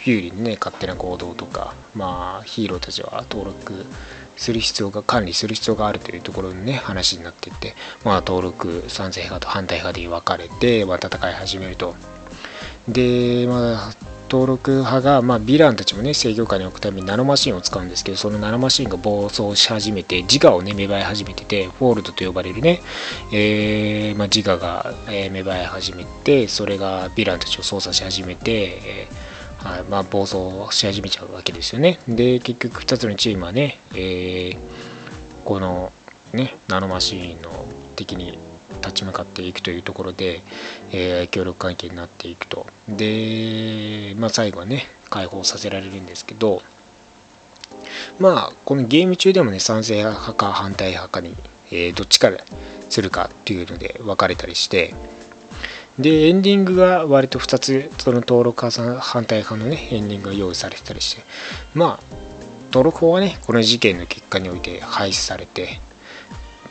フューリーにね、勝手な行動とか、まあ、ヒーローたちは登録する必要が、管理する必要があるというところのね、話になっていて、まあ、登録賛成派と反対派で分かれて、まあ、戦い始めると。で、まあ、登録派が、まあ、ヴィランたちもね、制御下に置くためにナノマシンを使うんですけど、そのナノマシンが暴走し始めて、自我をね、芽生え始めてて、フォールドと呼ばれるね、えー、まあ、自我が、えー、芽生え始めて、それがヴィランたちを操作し始めて、えー、はいまあ、暴走し始めちゃうわけですよね。で、結局2つのチームはね、えー、このね、ナノマシンの敵に立ち向かっていくというところで、えー、協力関係になっていくとで、まあ、最後はね解放させられるんですけどまあこのゲーム中でもね賛成派か反対派かに、えー、どっちからするかっていうので分かれたりしてでエンディングが割と2つその登録派反対派のねエンディングが用意されてたりして。まあ登録法はねこの事件の結果において廃止されて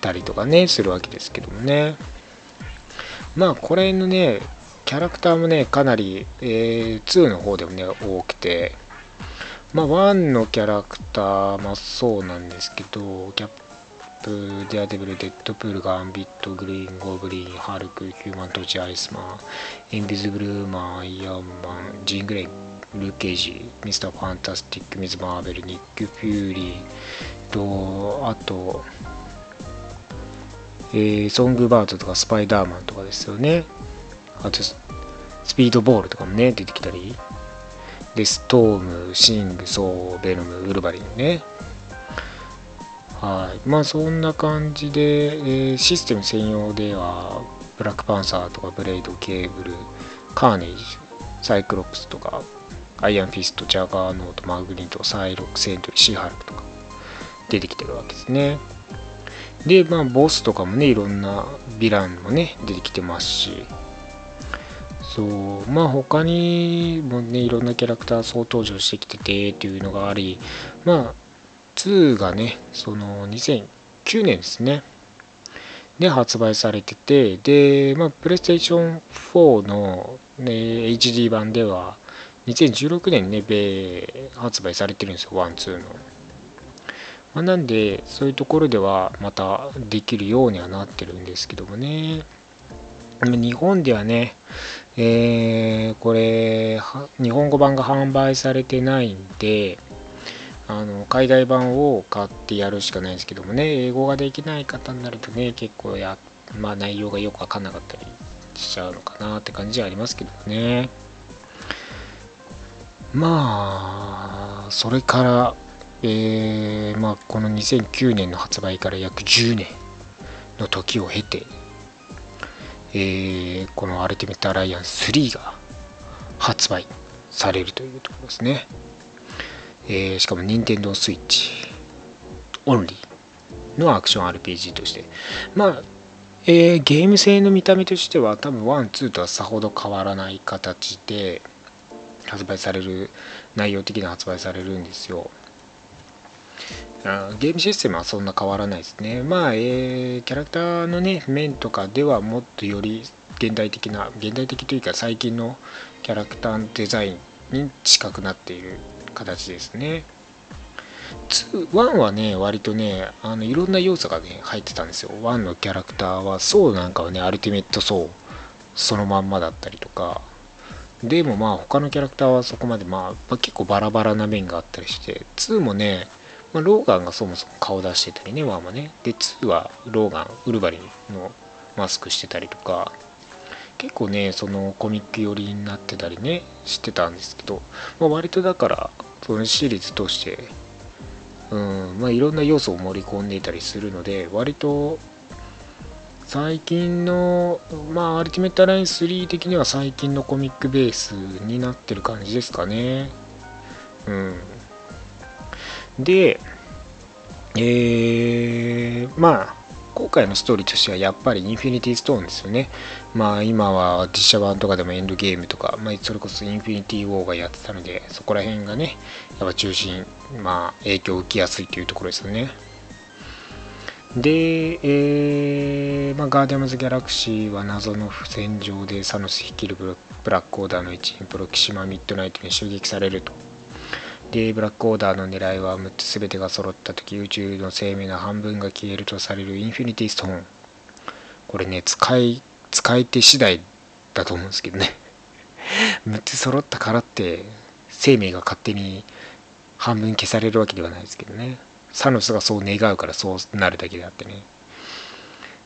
たりとかねするわけですけどもね。まあこれのねキャラクターもねかなり、えー、2の方でもね多くて。まあ1のキャラクターもそうなんですけどキャップデアデブルデッドプールガンビットグリーンゴブリーンハルクヒューマントーチアイスマンインビジブルウーマンアイアンマンジーングレイルーケージミスターファンタスティックミズマーベルニック・フューリーとあとえー、ソングバードとかスパイダーマンとかですよね。あと、スピードボールとかもね、出てきたり。で、ストーム、シング、ソー、ベノム、ウルバリンね。はい。まあ、そんな感じで、えー、システム専用では、ブラックパンサーとかブレイド、ケーブル、カーネージ、サイクロプスとか、アイアンフィスト、ジャガーノート、マグニート、サイロック、セントリー、シーハルクとか出てきてるわけですね。で、まあ、ボスとかもね、いろんなヴィランもね、出てきてますし、そう、まあ、他にもね、いろんなキャラクター総登場してきててっていうのがあり、まあ、2がね、その2009年ですね、で発売されてて、で、まあ、プレイステーション4の、ね、HD 版では、2016年にね、米発売されてるんですよ、1、2の。まあ、なんでそういうところではまたできるようにはなってるんですけどもね日本ではね、えー、これ日本語版が販売されてないんであの海外版を買ってやるしかないですけどもね英語ができない方になるとね結構や、まあ、内容がよく分かんなかったりしちゃうのかなって感じはありますけどねまあそれからえー、まあ、この2009年の発売から約10年の時を経て、えー、このアルティメットアライアンス3が発売されるというところですね。えー、しかも任天堂スイッチオンリーのアクション RPG として。まあえー、ゲーム性の見た目としては多分1、2とはさほど変わらない形で発売される内容的に発売されるんですよ。ゲームシステムはそんな変わらないですね。まあ、えー、キャラクターのね面とかではもっとより現代的な現代的というか最近のキャラクターのデザインに近くなっている形ですね。1はね割とねあのいろんな要素がね入ってたんですよ。1のキャラクターはソウなんかはねアルティメットソウそのまんまだったりとか。でもまあ他のキャラクターはそこまでまあ、結構バラバラな面があったりして。2もね、まあ、ローガンがそもそも顔出してたりね1はね。で2はローガンウルバリンのマスクしてたりとか。結構ねそのコミック寄りになってたりねしてたんですけど、まあ、割とだからそのシリーズ通してうんまあいろんな要素を盛り込んでいたりするので割と最近のまあアルティメットアライアンス3的には最近のコミックベースになってる感じですかね。うん。でえー、まあ今回のストーリーとしてはやっぱりインフィニティストーンですよね。まあ今は実写版とかでもエンドゲームとか、まあ、それこそインフィニティウォーがやってたので、そこら辺がね、やっぱ中心、まあ影響を受けやすいというところですよね。で、えー、まあ、ガーディアンズ・ギャラクシーは謎の不戦場でサノス率いるブラックオーダーの一員プロキシマ・ミッドナイトに襲撃されると。で、ブラックオーダーの狙いは6つ全てが揃った時宇宙の生命の半分が消えるとされるインフィニティストーン。これね、使い、使い手次第だと思うんですけどね。6つ揃ったからって生命が勝手に半分消されるわけではないですけどね。サノスがそう願うからそうなるだけであってね。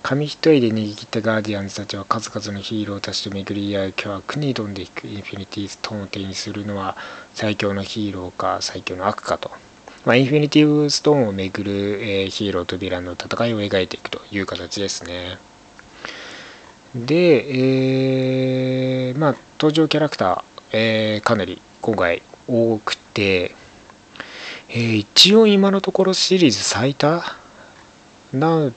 紙一重で逃げ切ったガーディアンズたちは数々のヒーローたちと巡り合う巨悪に挑んでいくインフィニティストーンを手にするのは最強のヒーローか最強の悪かと、まあ、インフィニティストーンを巡る、えー、ヒーローとヴィランの戦いを描いていくという形ですね。で、えー、まあ登場キャラクター、えー、かなり今回多くて、えー、一応今のところシリーズ最多な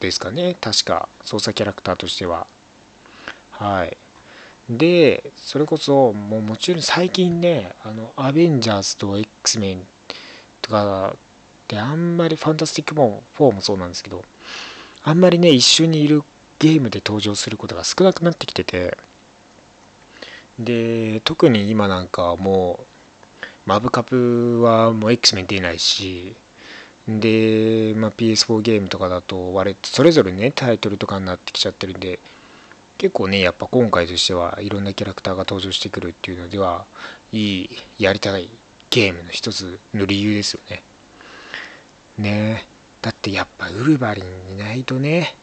ですかね。確か操作キャラクターとしては。はい。でそれこそもうもちろん最近ねあのアベンジャーズと X メンとかであんまりファンタスティックも4もそうなんですけどあんまりね一緒にいるゲームで登場することが少なくなってきててで特に今なんかもうマブカプはもう X メン出ないしで、まあ、PS4 ゲームとかだと割れそれぞれねタイトルとかになってきちゃってるんで結構ねやっぱ今回としてはいろんなキャラクターが登場してくるっていうのではいいやりたいゲームの一つの理由ですよね。ね。えだってやっぱウルヴァリンいないとね。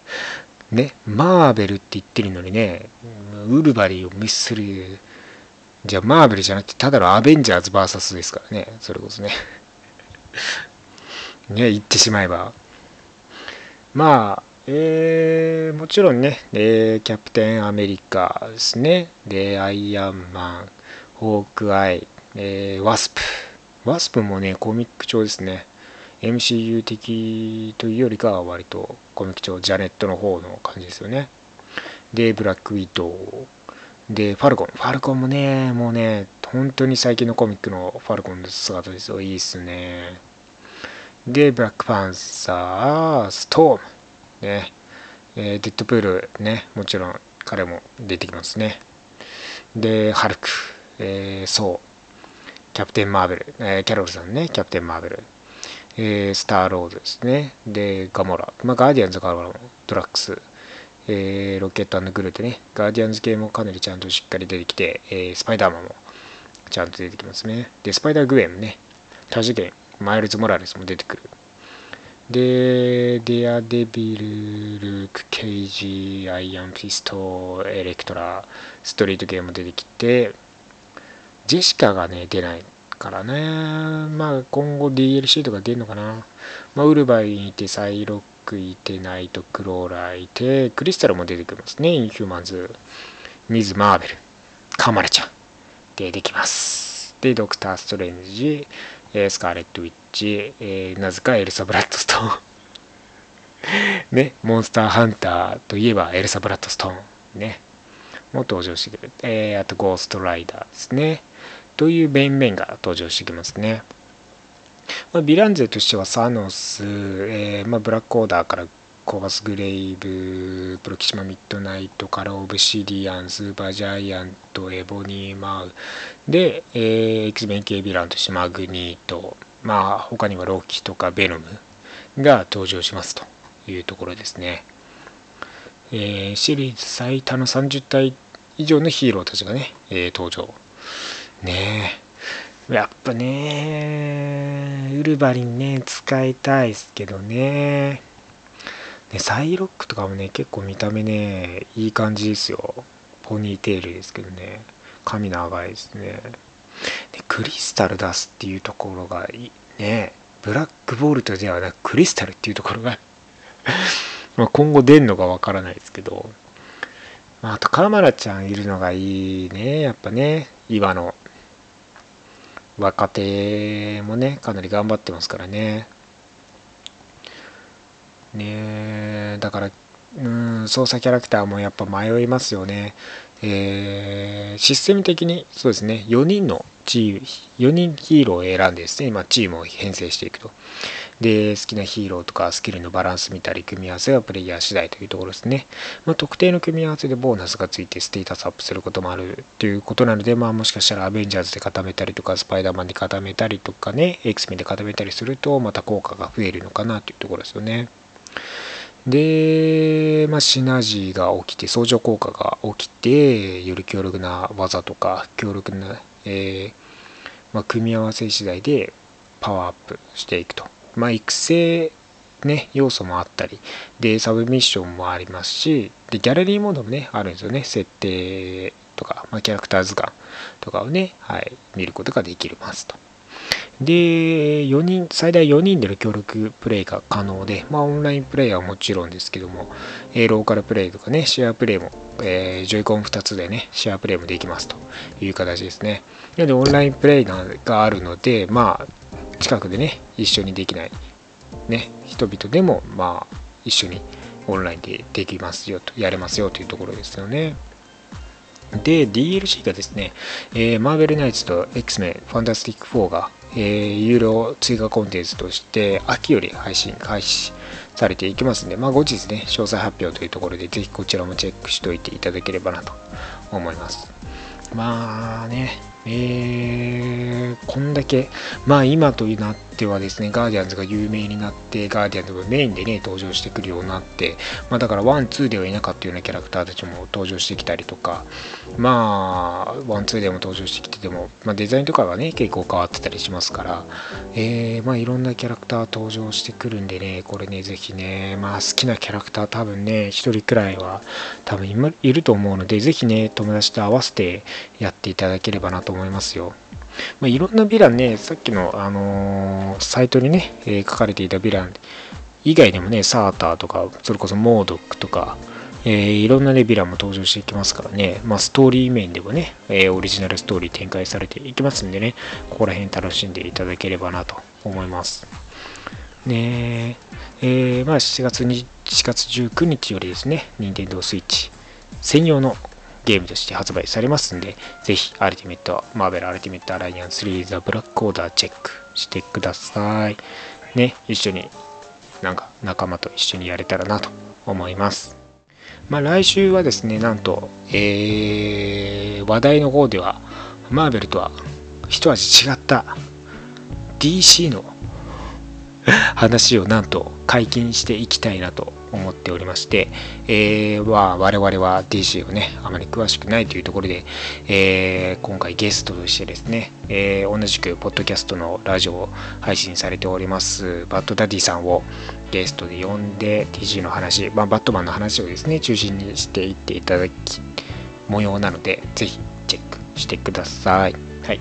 ね。マーベルって言ってるのにねウルヴァリンをミスする。じゃあマーベルじゃなくてただのアベンジャーズ VS ですからね。それこそね。ね、言ってしまえば。まあ、えー、もちろんね、えー、キャプテンアメリカですね。で、アイアンマン、ホークアイ、えー、ワスプ。ワスプもね、コミック調ですね。MCU 的というよりかは割とコミック調、ジャネットの方の感じですよね。で、ブラックウィドウ。で、ファルコン。ファルコンもね、もうね、本当に最近のコミックのファルコンの姿ですよ。いいっすね。で、ブラックパンサー、ストーム、ね、えー、デッドプール、ね、もちろん彼も出てきますね。で、ハルク、えー、そう、キャプテン・マーベル、えー、キャロルさんね、キャプテン・マーベル、えー、スター・ロードですね、で、ガモラ、まあ、ガーディアンズ・ガモラも、ドラックス、えー、ロケットグルートね、ガーディアンズ系もかなりちゃんとしっかり出てきて、えー、スパイダーマンもちゃんと出てきますね。で、スパイダー・グエンね、多次元、マイルズ・モラレスも出てくる。で、デアデビル、ルーク・ケイジ、アイアン・フィスト、エレクトラ、ストリートゲームも出てきて、ジェシカがね、出ないからね、まあ今後 DLC とか出るのかな。まあウルバリンいて、サイロックいて、ナイト・クローラーいて、クリスタルも出てきますね、インヒューマンズ、ミズ・マーベル、カマラちゃん、出てきます。で、ドクター・ストレンジ、えー、スカーレット・ウィッチ、えー、なぜかエルサ・ブラッドストーン。ね、モンスターハンターといえばエルサ・ブラッドストーン。ね。も登場してくる。えー、あと、ゴーストライダーですね。という面々が登場してきますね。まあ、ヴィラン勢としてはサノス、えーまあ、ブラックオーダーからコーバス・グレイブ、プロキシマ・ミッドナイト、カル・オブシディアン、スーパージャイアント、エボニー・マウで、えー、X メン系ヴィランとしてマグニート、まあ他にはロッキーとかベノムが登場しますというところですね。えー、シリーズ最多の30体以上のヒーローたちがね、えー、登場。ねえ。やっぱね、ウルヴァリンね、使いたいですけどね。ね、サイロックとかもね、結構見た目ね、いい感じですよ。ポニーテールですけどね。髪長いですね。でクリスタル出すっていうところがいいね。ブラックボルトではなくクリスタルっていうところが ま今後出んのかわからないですけど。まあ、あと、カマラちゃんいるのがいいね。やっぱね、岩の若手もね、かなり頑張ってますからね。ねだから、うん、操作キャラクターもやっぱ迷いますよね。えー、システム的にそうですね、4人のチーム、4人ヒーローを選んでですね、今チームを編成していくと。で、好きなヒーローとかスキルのバランス見たり、組み合わせはプレイヤー次第というところですね。まあ、特定の組み合わせでボーナスがついてステータスアップすることもあるということなので、まあ、もしかしたらアベンジャーズで固めたりとか、スパイダーマンで固めたりとかね、X メンで固めたりすると、また効果が増えるのかなというところですよね。で、まあ、シナジーが起きて、相乗効果が起きて、より強力な技とか、強力な、えー、まあ、組み合わせ次第でパワーアップしていくと。まあ、育成、ね、要素もあったり、で、サブミッションもありますし、で、ギャラリーモードもね、あるんですよね。設定とか、まあ、キャラクター図鑑とかをね、はい、見ることができますと。で、4人、最大4人での協力プレイが可能で、まあ、オンラインプレイはもちろんですけども、えー、ローカルプレイとかね、シェアプレイも、えー、ジョイコン2つでね、シェアプレイもできますという形ですね。なので、オンラインプレイがあるので、まあ、近くでね、一緒にできない、ね、人々でも、まあ、一緒にオンラインでできますよと、やれますよというところですよね。で、DLC がですね、えー、マーベルナイツと X メンファンタスティック4がえー、有料追加コンテンツとして秋より配信開始されていきますので、まあ、後日ね、詳細発表というところで、ぜひこちらもチェックしておいていただければなと思います。まあね、えー、こんだけ、まあ今となってはですね、ガーディアンズが有名になって、ガーディアンズがメインでね、登場してくるようになって、まあだから one、two ではいなかったようなキャラクターたちも登場してきたりとか、まあ、 one、two でも登場してきてても、まあデザインとかはね、結構変わってたりしますから、えー、まあいろんなキャラクター登場してくるんでね、これね、ぜひね、まあ好きなキャラクター多分ね、一人くらいは多分いると思うので、ぜひね、友達と合わせてやっていただければなと思いますよ。まあ、いろんなヴィランね、さっきの、あのー、サイトにね、えー、書かれていたヴィラン以外でもね、サーターとか、それこそモードックとか、えー、いろんなね、ヴィランも登場していきますからね、まあ、ストーリー面でもね、えオリジナルストーリー展開されていきますんでね、ここら辺楽しんでいただければなと思います。ねえー、まあ、7月に4月19日よりですね、任天堂 switch 専用のゲームとして発売されますんで、ぜひ、アルティメット、マーベルアルティメットアライアンスリーザブラックオーダーチェックしてください。ね、一緒に、なんか仲間と一緒にやれたらなと思います。まあ来週はですね、なんと、えー、話題の方では、マーベルとは一味違った DC の話をなんと解禁していきたいなと思っておりまして、えー、まあ、我々は DC をね、あまり詳しくないというところで、えー、今回ゲストとしてですね、えー、同じくポッドキャストのラジオを配信されております、バッドダディさんをゲストで呼んで DC の話、まあ、バットマンの話をですね、中心にしていっていただき、模様なので、ぜひチェックしてください。はい。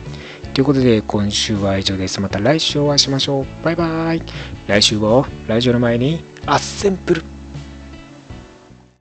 ということで、今週は以上です。また来週お会いしましょう。バイバーイ。来週は、ラジオの前に、アッセンプル。